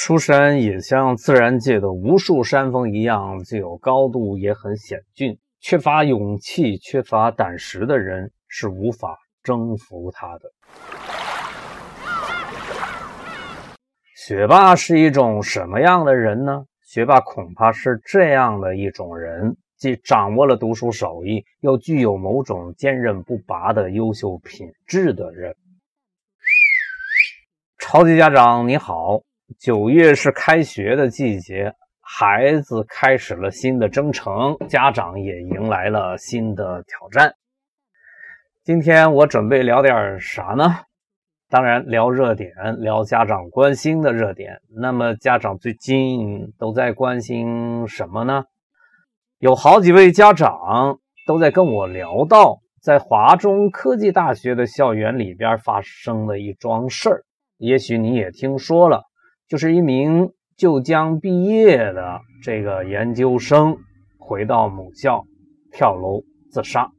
书山也像自然界的无数山峰一样，具有高度，也很险峻。缺乏勇气、缺乏胆识的人是无法征服它的。学霸是一种什么样的人呢？学霸恐怕是这样的一种人，既掌握了读书手艺，又具有某种坚韧不拔的优秀品质的人。超级家长你好，九月是开学的季节，孩子开始了新的征程，家长也迎来了新的挑战。今天我准备聊点啥呢？当然，聊热点，聊家长关心的热点。那么，家长最近都在关心什么呢？有好几位家长都在跟我聊到，在华中科技大学的校园里边发生的一桩事儿。也许你也听说了，就是一名就将毕业的这个研究生回到母校跳楼自杀。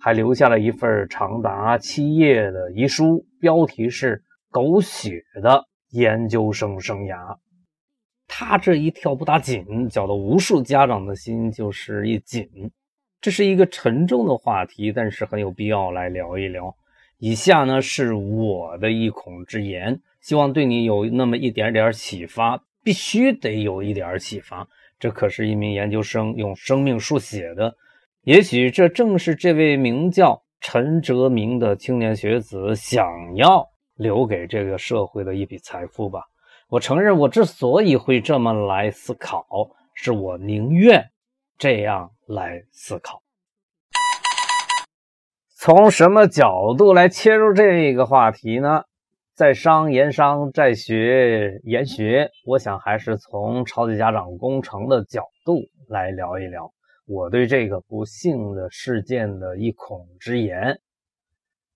还留下了一份长达七页的遗书，标题是“狗血的研究生生涯”。他这一跳不打紧，搅得无数家长的心就是一紧。这是一个沉重的话题，但是很有必要来聊一聊。以下呢是我的一孔之言，希望对你有那么一点点启发，必须得有一点启发。这可是一名研究生用生命书写的。也许这正是这位名叫陈哲明的青年学子想要留给这个社会的一笔财富吧。我承认，我之所以会这么来思考，是我宁愿这样来思考。从什么角度来切入这个话题呢？在商言商，在学言学，我想还是从超级家长工程的角度来聊一聊。我对这个不幸的事件的一孔之言，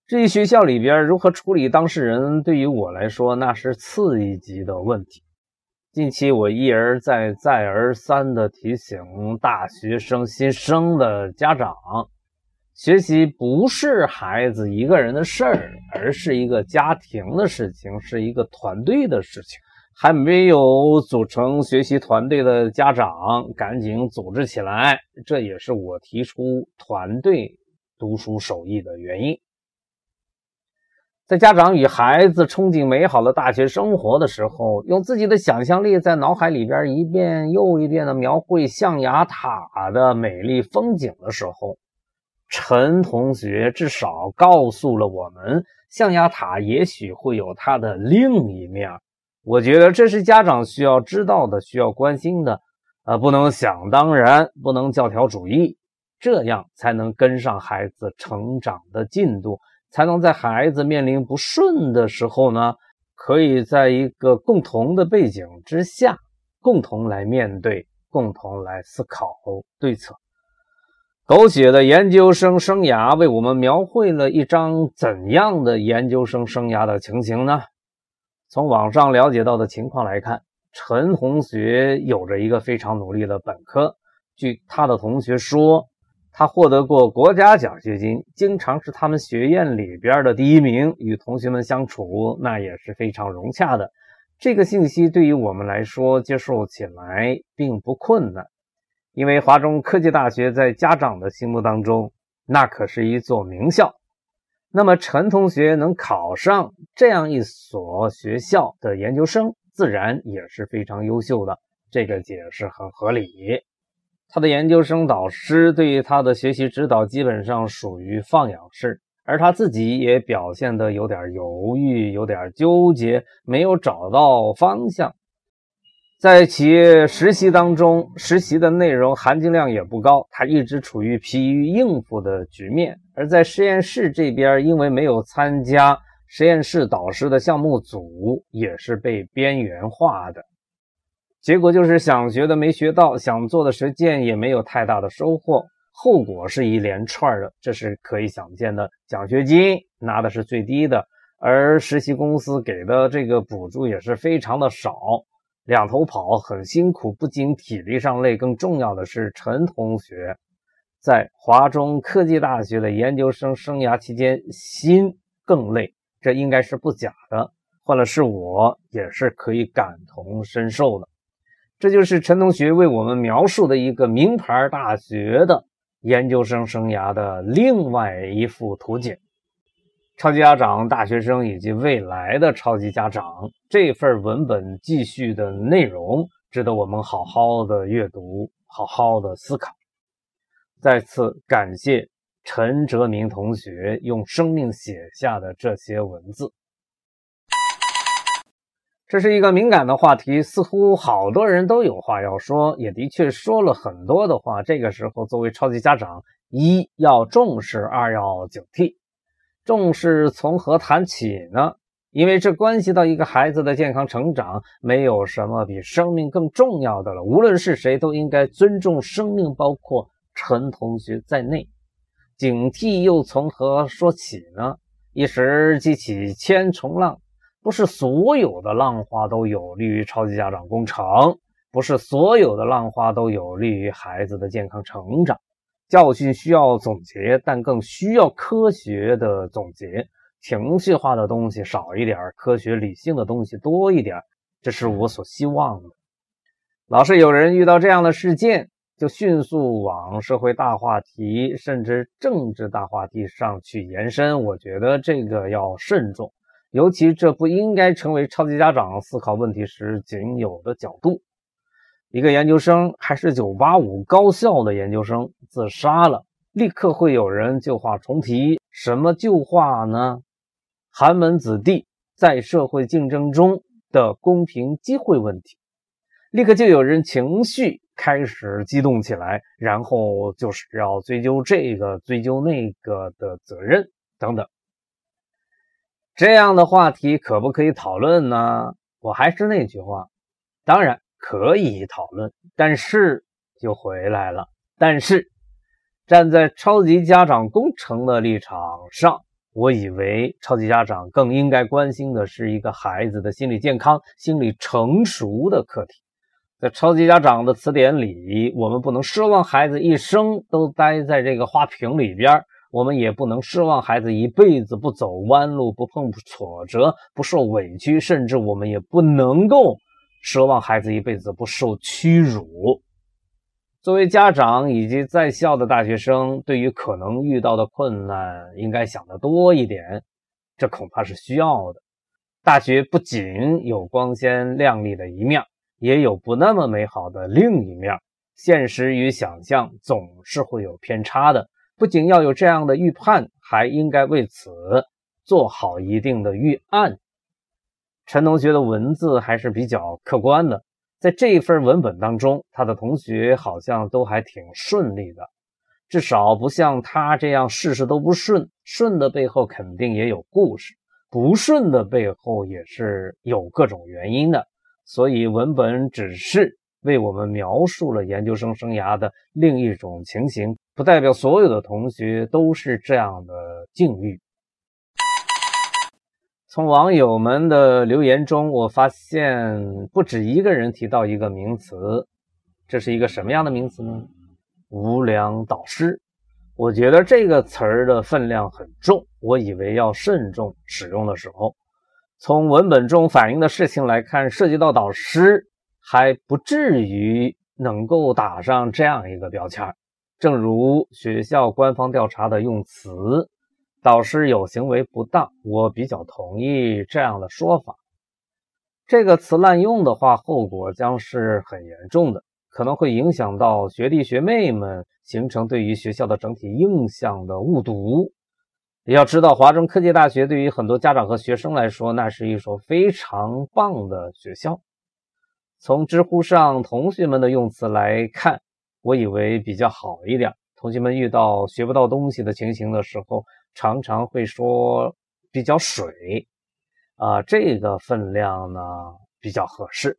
至于学校里边如何处理当事人，对于我来说那是次一级的问题。近期我一而再、再而三地提醒大学生新生的家长，学习不是孩子一个人的事儿，而是一个家庭的事情，是一个团队的事情。还没有组成学习团队的家长，赶紧组织起来！这也是我提出团队读书手艺的原因。在家长与孩子憧憬美好的大学生活的时候，用自己的想象力在脑海里边一遍又一遍的描绘象牙塔的美丽风景的时候，陈同学至少告诉了我们，象牙塔也许会有它的另一面。我觉得这是家长需要知道的，需要关心的，呃，不能想当然，不能教条主义，这样才能跟上孩子成长的进度，才能在孩子面临不顺的时候呢，可以在一个共同的背景之下，共同来面对，共同来思考对策。狗血的研究生生涯为我们描绘了一张怎样的研究生生涯的情形呢？从网上了解到的情况来看，陈同学有着一个非常努力的本科。据他的同学说，他获得过国家奖学金，经常是他们学院里边的第一名。与同学们相处，那也是非常融洽的。这个信息对于我们来说接受起来并不困难，因为华中科技大学在家长的心目当中，那可是一座名校。那么陈同学能考上这样一所学校的研究生，自然也是非常优秀的。这个解释很合理。他的研究生导师对于他的学习指导基本上属于放养式，而他自己也表现得有点犹豫，有点纠结，没有找到方向。在企业实习当中，实习的内容含金量也不高，他一直处于疲于应付的局面。而在实验室这边，因为没有参加实验室导师的项目组，也是被边缘化的。结果就是想学的没学到，想做的实践也没有太大的收获，后果是一连串的，这是可以想见的。奖学金拿的是最低的，而实习公司给的这个补助也是非常的少。两头跑很辛苦，不仅体力上累，更重要的是陈同学在华中科技大学的研究生生涯期间心更累，这应该是不假的。换了是我，也是可以感同身受的。这就是陈同学为我们描述的一个名牌大学的研究生生涯的另外一幅图景。超级家长、大学生以及未来的超级家长这份文本记叙的内容，值得我们好好的阅读，好好的思考。再次感谢陈哲明同学用生命写下的这些文字。这是一个敏感的话题，似乎好多人都有话要说，也的确说了很多的话。这个时候，作为超级家长，一要重视，二要警惕。重视从何谈起呢？因为这关系到一个孩子的健康成长，没有什么比生命更重要的了。无论是谁，都应该尊重生命，包括陈同学在内。警惕又从何说起呢？一时激起千重浪，不是所有的浪花都有利于超级家长工程，不是所有的浪花都有利于孩子的健康成长。教训需要总结，但更需要科学的总结。情绪化的东西少一点，科学理性的东西多一点，这是我所希望的。老是有人遇到这样的事件，就迅速往社会大话题，甚至政治大话题上去延伸。我觉得这个要慎重，尤其这不应该成为超级家长思考问题时仅有的角度。一个研究生还是985高校的研究生自杀了，立刻会有人旧话重提。什么旧话呢？寒门子弟在社会竞争中的公平机会问题。立刻就有人情绪开始激动起来，然后就是要追究这个、追究那个的责任等等。这样的话题可不可以讨论呢？我还是那句话，当然。可以讨论，但是就回来了。但是站在超级家长工程的立场上，我以为超级家长更应该关心的是一个孩子的心理健康、心理成熟的课题。在超级家长的词典里，我们不能奢望孩子一生都待在这个花瓶里边，我们也不能奢望孩子一辈子不走弯路、不碰挫折、不受委屈，甚至我们也不能够。奢望孩子一辈子不受屈辱。作为家长以及在校的大学生，对于可能遇到的困难，应该想得多一点。这恐怕是需要的。大学不仅有光鲜亮丽的一面，也有不那么美好的另一面。现实与想象总是会有偏差的。不仅要有这样的预判，还应该为此做好一定的预案。陈同学的文字还是比较客观的，在这一份文本当中，他的同学好像都还挺顺利的，至少不像他这样事事都不顺。顺的背后肯定也有故事，不顺的背后也是有各种原因的。所以文本只是为我们描述了研究生生涯的另一种情形，不代表所有的同学都是这样的境遇。从网友们的留言中，我发现不止一个人提到一个名词，这是一个什么样的名词呢？无良导师。我觉得这个词儿的分量很重，我以为要慎重使用的时候，从文本中反映的事情来看，涉及到导师还不至于能够打上这样一个标签儿。正如学校官方调查的用词。导师有行为不当，我比较同意这样的说法。这个词滥用的话，后果将是很严重的，可能会影响到学弟学妹们，形成对于学校的整体印象的误读。要知道，华中科技大学对于很多家长和学生来说，那是一所非常棒的学校。从知乎上同学们的用词来看，我以为比较好一点。同学们遇到学不到东西的情形的时候，常常会说比较水，啊，这个分量呢比较合适。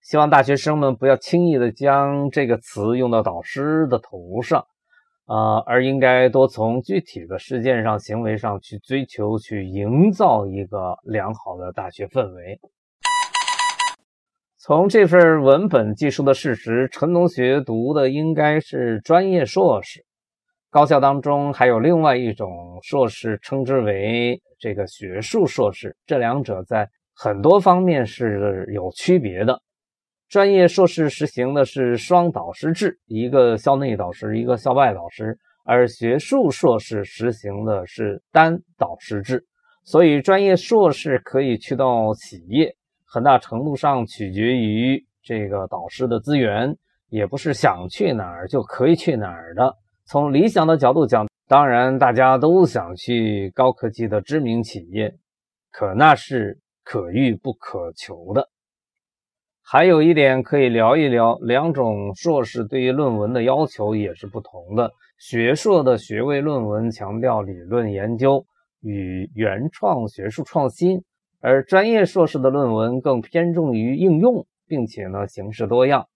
希望大学生们不要轻易的将这个词用到导师的头上，啊，而应该多从具体的事件上、行为上去追求，去营造一个良好的大学氛围。从这份文本记述的事实，陈同学读的应该是专业硕士。高校当中还有另外一种硕士，称之为这个学术硕士。这两者在很多方面是有区别的。专业硕士实行的是双导师制，一个校内导师，一个校外导师；而学术硕士实行的是单导师制。所以，专业硕士可以去到企业，很大程度上取决于这个导师的资源，也不是想去哪儿就可以去哪儿的。从理想的角度讲，当然大家都想去高科技的知名企业，可那是可遇不可求的。还有一点可以聊一聊，两种硕士对于论文的要求也是不同的。学硕的学位论文强调理论研究与原创学术创新，而专业硕士的论文更偏重于应用，并且呢形式多样。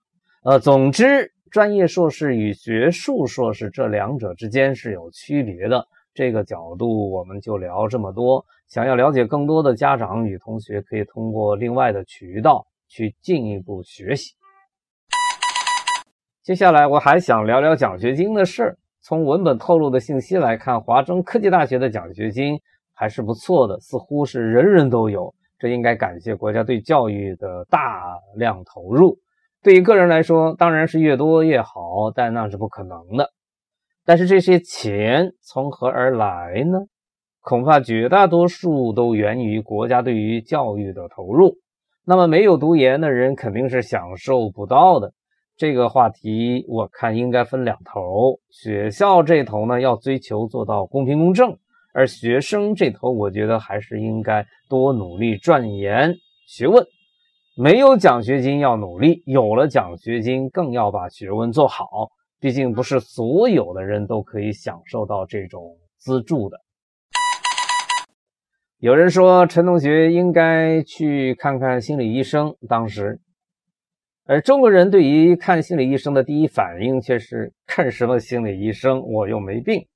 呃，总之，专业硕士与学术硕士这两者之间是有区别的。这个角度我们就聊这么多。想要了解更多的家长与同学，可以通过另外的渠道。去进一步学习。接下来我还想聊聊奖学金的事儿。从文本透露的信息来看，华中科技大学的奖学金还是不错的，似乎是人人都有。这应该感谢国家对教育的大量投入。对于个人来说，当然是越多越好，但那是不可能的。但是这些钱从何而来呢？恐怕绝大多数都源于国家对于教育的投入。那么没有读研的人肯定是享受不到的。这个话题我看应该分两头，学校这头呢要追求做到公平公正，而学生这头我觉得还是应该多努力钻研学问。没有奖学金要努力，有了奖学金更要把学问做好。毕竟不是所有的人都可以享受到这种资助的。有人说陈同学应该去看看心理医生，当时，而中国人对于看心理医生的第一反应却是看什么心理医生？我又没病。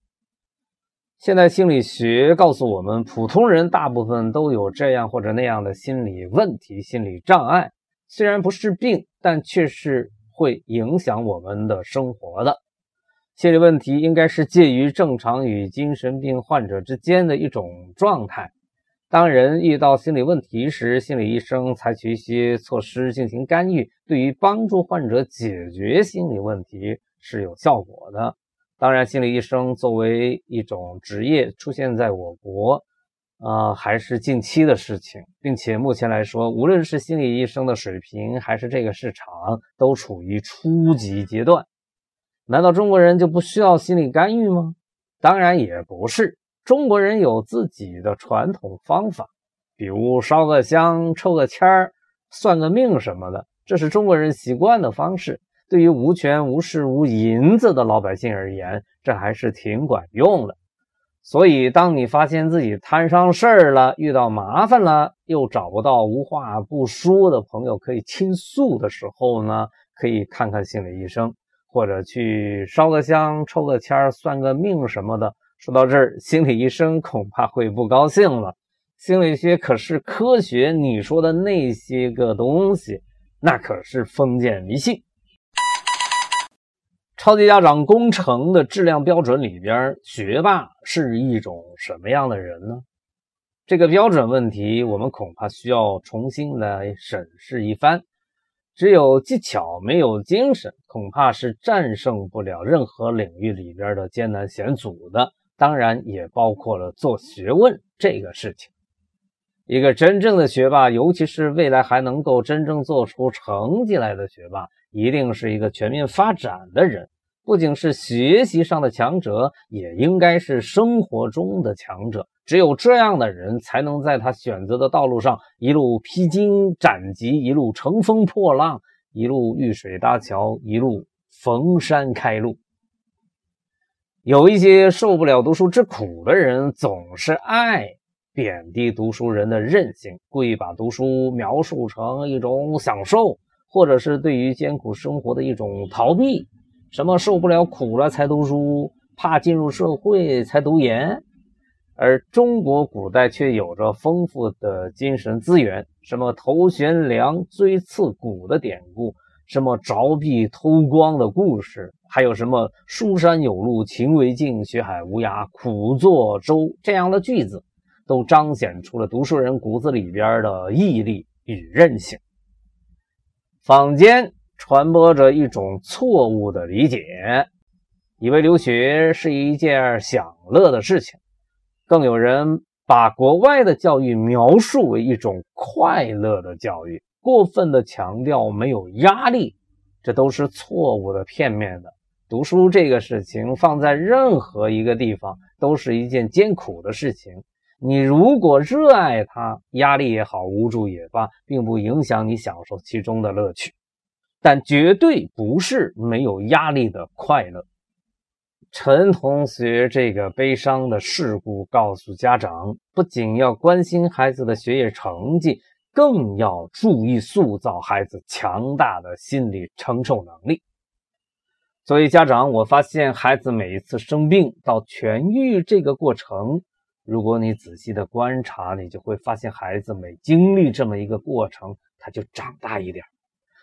现在心理学告诉我们，普通人大部分都有这样或者那样的心理问题、心理障碍，虽然不是病，但却是会影响我们的生活的。心理问题应该是介于正常与精神病患者之间的一种状态。当人遇到心理问题时，心理医生采取一些措施进行干预，对于帮助患者解决心理问题是有效果的。当然，心理医生作为一种职业出现在我国，啊，还是近期的事情，并且目前来说，无论是心理医生的水平，还是这个市场，都处于初级阶段。难道中国人就不需要心理干预吗？当然也不是。中国人有自己的传统方法，比如烧个香、抽个签儿、算个命什么的，这是中国人习惯的方式。对于无权无势无银子的老百姓而言，这还是挺管用的。所以，当你发现自己摊上事儿了、遇到麻烦了，又找不到无话不说的朋友可以倾诉的时候呢，可以看看心理医生，或者去烧个香、抽个签、算个命什么的。说到这儿，心理医生恐怕会不高兴了。心理学可是科学，你说的那些个东西，那可是封建迷信。超级家长工程的质量标准里边，学霸是一种什么样的人呢？这个标准问题，我们恐怕需要重新来审视一番。只有技巧没有精神，恐怕是战胜不了任何领域里边的艰难险阻的。当然也包括了做学问这个事情。一个真正的学霸，尤其是未来还能够真正做出成绩来的学霸，一定是一个全面发展的人。不仅是学习上的强者，也应该是生活中的强者。只有这样的人，才能在他选择的道路上一路披荆斩棘，一路乘风破浪，一路遇水搭桥，一路逢山开路。有一些受不了读书之苦的人，总是爱贬低读书人的韧性，故意把读书描述成一种享受，或者是对于艰苦生活的一种逃避。什么受不了苦了才读书，怕进入社会才读研。而中国古代却有着丰富的精神资源，什么头悬梁锥刺股的典故，什么凿壁偷光的故事，还有什么书山有路勤为径，学海无涯苦作舟这样的句子，都彰显出了读书人骨子里边的毅力与韧性。坊间传播着一种错误的理解，以为留学是一件享乐的事情，更有人把国外的教育描述为一种快乐的教育。过分的强调没有压力，这都是错误的、片面的。读书这个事情放在任何一个地方都是一件艰苦的事情。你如果热爱它，压力也好，无助也罢，并不影响你享受其中的乐趣。但绝对不是没有压力的快乐。陈同学这个悲伤的事故告诉家长，不仅要关心孩子的学业成绩。更要注意塑造孩子强大的心理承受能力。作为家长，我发现孩子每一次生病到痊愈这个过程，如果你仔细的观察，你就会发现孩子每经历这么一个过程，他就长大一点。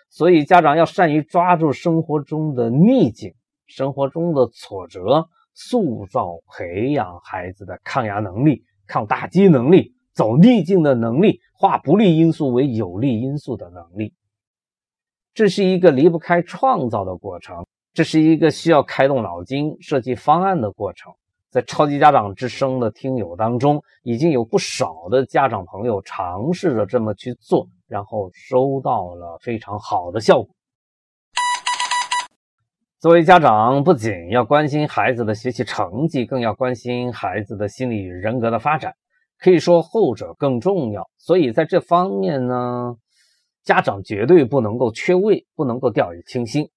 所以，家长要善于抓住生活中的逆境、生活中的挫折，塑造、培养孩子的抗压能力、抗打击能力。走逆境的能力，化不利因素为有利因素的能力，这是一个离不开创造的过程，这是一个需要开动脑筋设计方案的过程。在超级家长之声的听友当中，已经有不少的家长朋友尝试着这么去做，然后收到了非常好的效果。作为家长，不仅要关心孩子的学习成绩，更要关心孩子的心理人格的发展。可以说后者更重要，所以在这方面呢，家长绝对不能够缺位，不能够掉以轻心。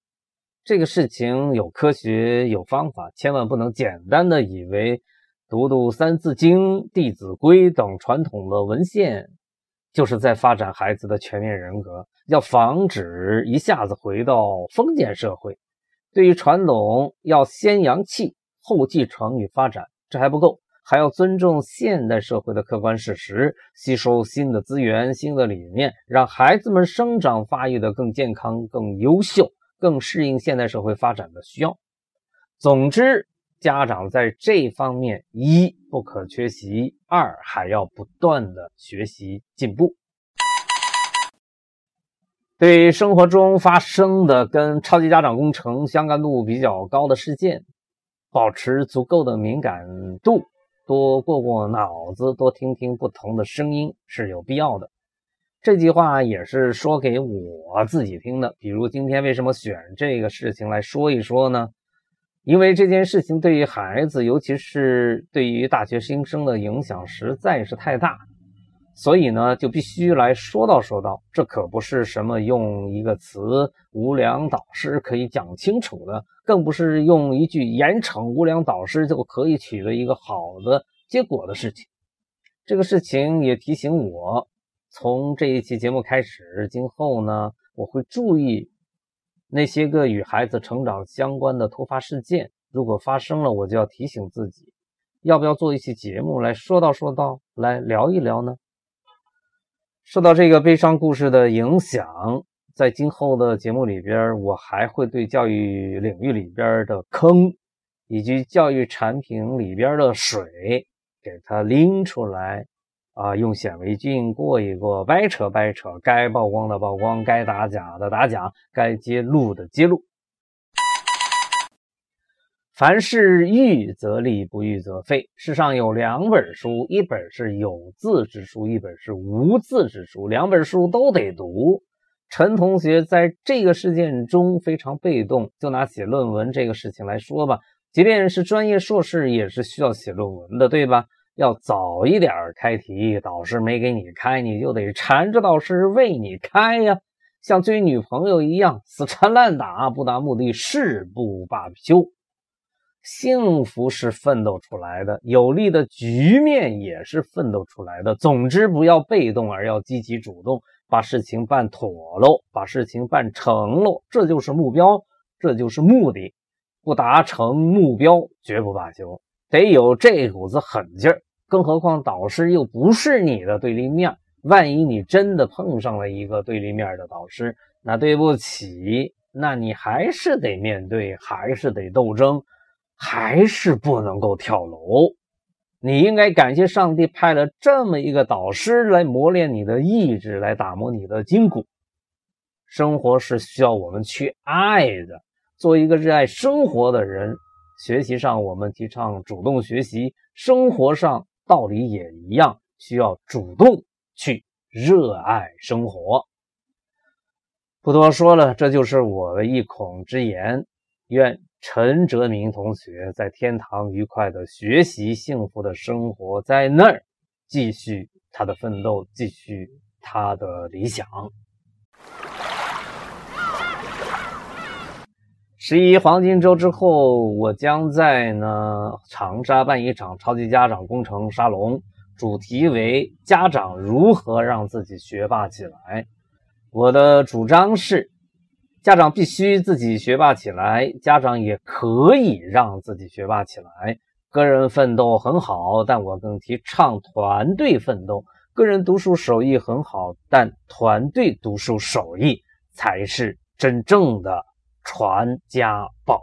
这个事情有科学有方法，千万不能简单的以为读读《三字经》《弟子规》等传统的文献，就是在发展孩子的全面人格。要防止一下子回到封建社会，对于传统要先扬弃，后继承与发展，这还不够。还要尊重现代社会的客观事实，吸收新的资源、新的理念，让孩子们生长发育的更健康、更优秀、更适应现代社会发展的需要。总之，家长在这方面一不可缺席，二还要不断的学习进步。对生活中发生的跟超级家长工程相关度比较高的事件，保持足够的敏感度。多过过脑子，多听听不同的声音是有必要的。这句话也是说给我自己听的。比如今天为什么选这个事情来说一说呢？因为这件事情对于孩子，尤其是对于大学新生的影响实在是太大。所以呢，就必须来说道说道，这可不是什么用一个词“无良导师”可以讲清楚的，更不是用一句“严惩无良导师”就可以取得一个好的结果的事情。这个事情也提醒我，从这一期节目开始，今后呢，我会注意那些个与孩子成长相关的突发事件，如果发生了，我就要提醒自己，要不要做一期节目来说道说道，来聊一聊呢？受到这个悲伤故事的影响，在今后的节目里边，我还会对教育领域里边的坑，以及教育产品里边的水，给它拎出来，啊，用显微镜过一过，掰扯掰扯，该曝光的曝光，该打假的打假，该揭露的揭露。凡事预则立，不预则废。世上有两本书，一本是有字之书，一本是无字之书。两本书都得读。陈同学在这个事件中非常被动。就拿写论文这个事情来说吧，即便是专业硕士，也是需要写论文的，对吧？要早一点开题，导师没给你开，你就得缠着导师为你开呀。像追女朋友一样，死缠烂打，不达目的誓不罢休。幸福是奋斗出来的，有利的局面也是奋斗出来的。总之，不要被动，而要积极主动，把事情办妥喽，把事情办成喽，这就是目标，这就是目的。不达成目标，绝不罢休，得有这股子狠劲儿。更何况导师又不是你的对立面，万一你真的碰上了一个对立面的导师，那对不起，那你还是得面对，还是得斗争，还是不能够跳楼。你应该感谢上帝派了这么一个导师来磨练你的意志，来打磨你的筋骨。生活是需要我们去爱的。做一个热爱生活的人，学习上我们提倡主动学习，生活上道理也一样，需要主动去热爱生活。不多说了，这就是我的一孔之言。愿陈哲明同学在天堂愉快的学习，幸福的生活，在那儿继续他的奋斗，继续他的理想。十一黄金周之后，我将在呢长沙办一场超级家长工程沙龙，主题为“家长如何让自己学霸起来”。我的主张是。家长必须自己学霸起来，家长也可以让自己学霸起来。个人奋斗很好，但我更提倡团队奋斗。个人读书手艺很好，但团队读书手艺才是真正的传家宝。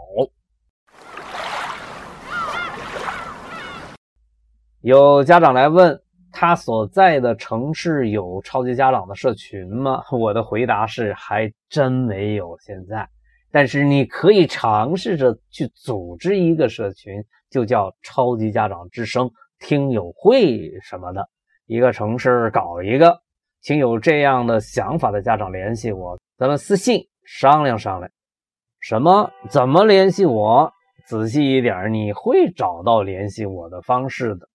有家长来问。他所在的城市有超级家长的社群吗？我的回答是还真没有。现在，但是你可以尝试着去组织一个社群，就叫超级家长之声听友会什么的。一个城市搞一个，请有这样的想法的家长联系我，咱们私信商量商量。什么？怎么联系我？仔细一点，你会找到联系我的方式的。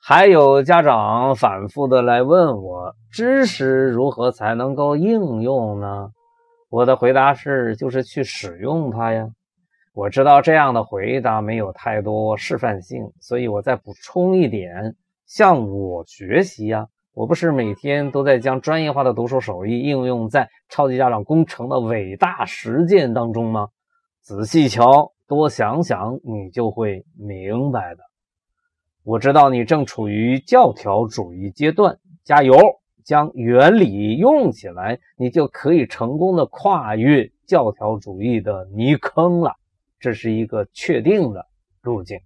还有家长反复的来问我，知识如何才能够应用呢？我的回答是，就是去使用它呀。我知道这样的回答没有太多示范性，所以我再补充一点：向我学习呀！我不是每天都在将专业化的读书手艺应用在超级家长工程的伟大实践当中吗？仔细瞧，多想想，你就会明白的。我知道你正处于教条主义阶段，加油！将原理用起来，你就可以成功的跨越教条主义的泥坑了。这是一个确定的路径。